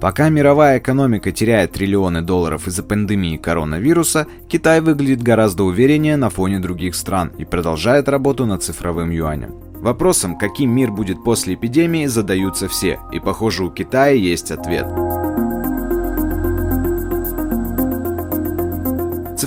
Пока мировая экономика теряет триллионы долларов из-за пандемии коронавируса, Китай выглядит гораздо увереннее на фоне других стран и продолжает работу над цифровым юанем. Вопросом, каким мир будет после эпидемии, задаются все, и похоже у Китая есть ответ.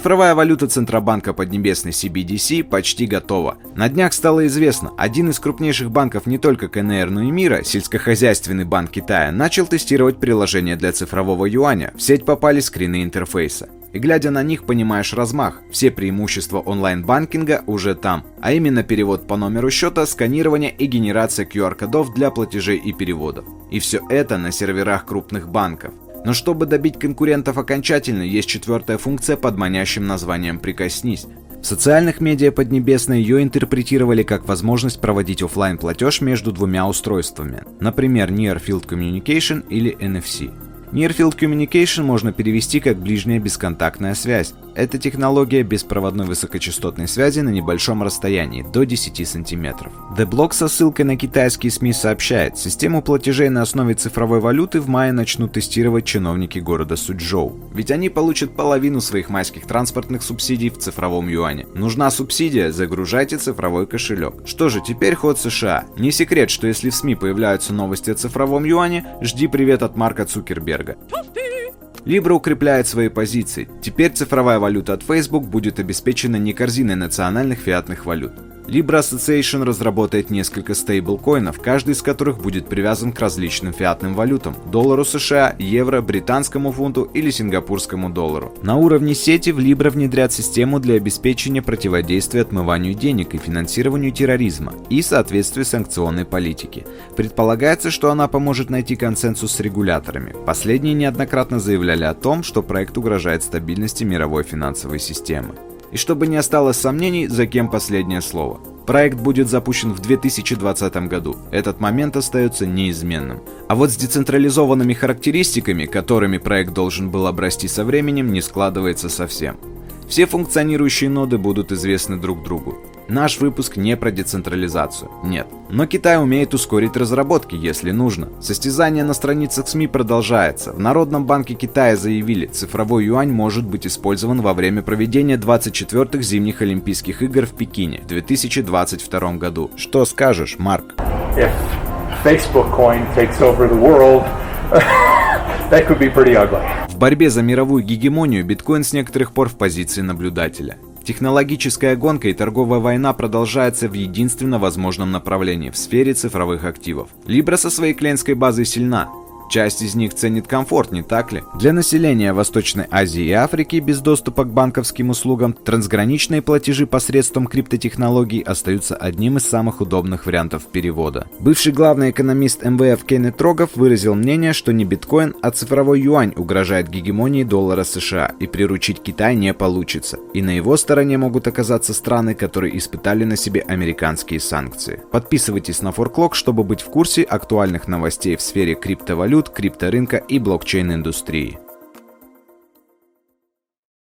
Цифровая валюта Центробанка Поднебесной CBDC почти готова. На днях стало известно, один из крупнейших банков не только КНР, но и мира, сельскохозяйственный банк Китая, начал тестировать приложение для цифрового юаня. В сеть попали скрины интерфейса. И глядя на них, понимаешь размах. Все преимущества онлайн-банкинга уже там. А именно перевод по номеру счета, сканирование и генерация QR-кодов для платежей и переводов. И все это на серверах крупных банков. Но чтобы добить конкурентов окончательно, есть четвертая функция под манящим названием «Прикоснись». В социальных медиа Поднебесной ее интерпретировали как возможность проводить офлайн платеж между двумя устройствами, например, Near Field Communication или NFC. Near Field Communication можно перевести как ближняя бесконтактная связь. Это технология беспроводной высокочастотной связи на небольшом расстоянии, до 10 см. The Block со ссылкой на китайские СМИ сообщает, систему платежей на основе цифровой валюты в мае начнут тестировать чиновники города Суджоу. Ведь они получат половину своих майских транспортных субсидий в цифровом юане. Нужна субсидия, загружайте цифровой кошелек. Что же, теперь ход США. Не секрет, что если в СМИ появляются новости о цифровом юане, жди привет от Марка Цукерберга Цукерберга. Libra укрепляет свои позиции. Теперь цифровая валюта от Facebook будет обеспечена не корзиной национальных фиатных валют. Libra Association разработает несколько стейблкоинов, каждый из которых будет привязан к различным фиатным валютам – доллару США, евро, британскому фунту или сингапурскому доллару. На уровне сети в Libra внедрят систему для обеспечения противодействия отмыванию денег и финансированию терроризма и соответствия санкционной политики. Предполагается, что она поможет найти консенсус с регуляторами. Последние неоднократно заявляли о том, что проект угрожает стабильности мировой финансовой системы. И чтобы не осталось сомнений, за кем последнее слово. Проект будет запущен в 2020 году. Этот момент остается неизменным. А вот с децентрализованными характеристиками, которыми проект должен был обрасти со временем, не складывается совсем. Все функционирующие ноды будут известны друг другу. Наш выпуск не про децентрализацию, нет. Но Китай умеет ускорить разработки, если нужно. Состязание на страницах СМИ продолжается. В Народном банке Китая заявили, цифровой юань может быть использован во время проведения 24-х зимних Олимпийских игр в Пекине в 2022 году. Что скажешь, Марк? If Facebook coin takes over the world, that could be pretty ugly. В борьбе за мировую гегемонию биткоин с некоторых пор в позиции наблюдателя. Технологическая гонка и торговая война продолжается в единственно возможном направлении – в сфере цифровых активов. Libra со своей клиентской базой сильна, Часть из них ценит комфорт, не так ли? Для населения Восточной Азии и Африки без доступа к банковским услугам трансграничные платежи посредством криптотехнологий остаются одним из самых удобных вариантов перевода. Бывший главный экономист МВФ Кеннет Рогов выразил мнение, что не биткоин, а цифровой юань угрожает гегемонии доллара США, и приручить Китай не получится. И на его стороне могут оказаться страны, которые испытали на себе американские санкции. Подписывайтесь на Форклок, чтобы быть в курсе актуальных новостей в сфере криптовалют, крипторынка и блокчейн-индустрии.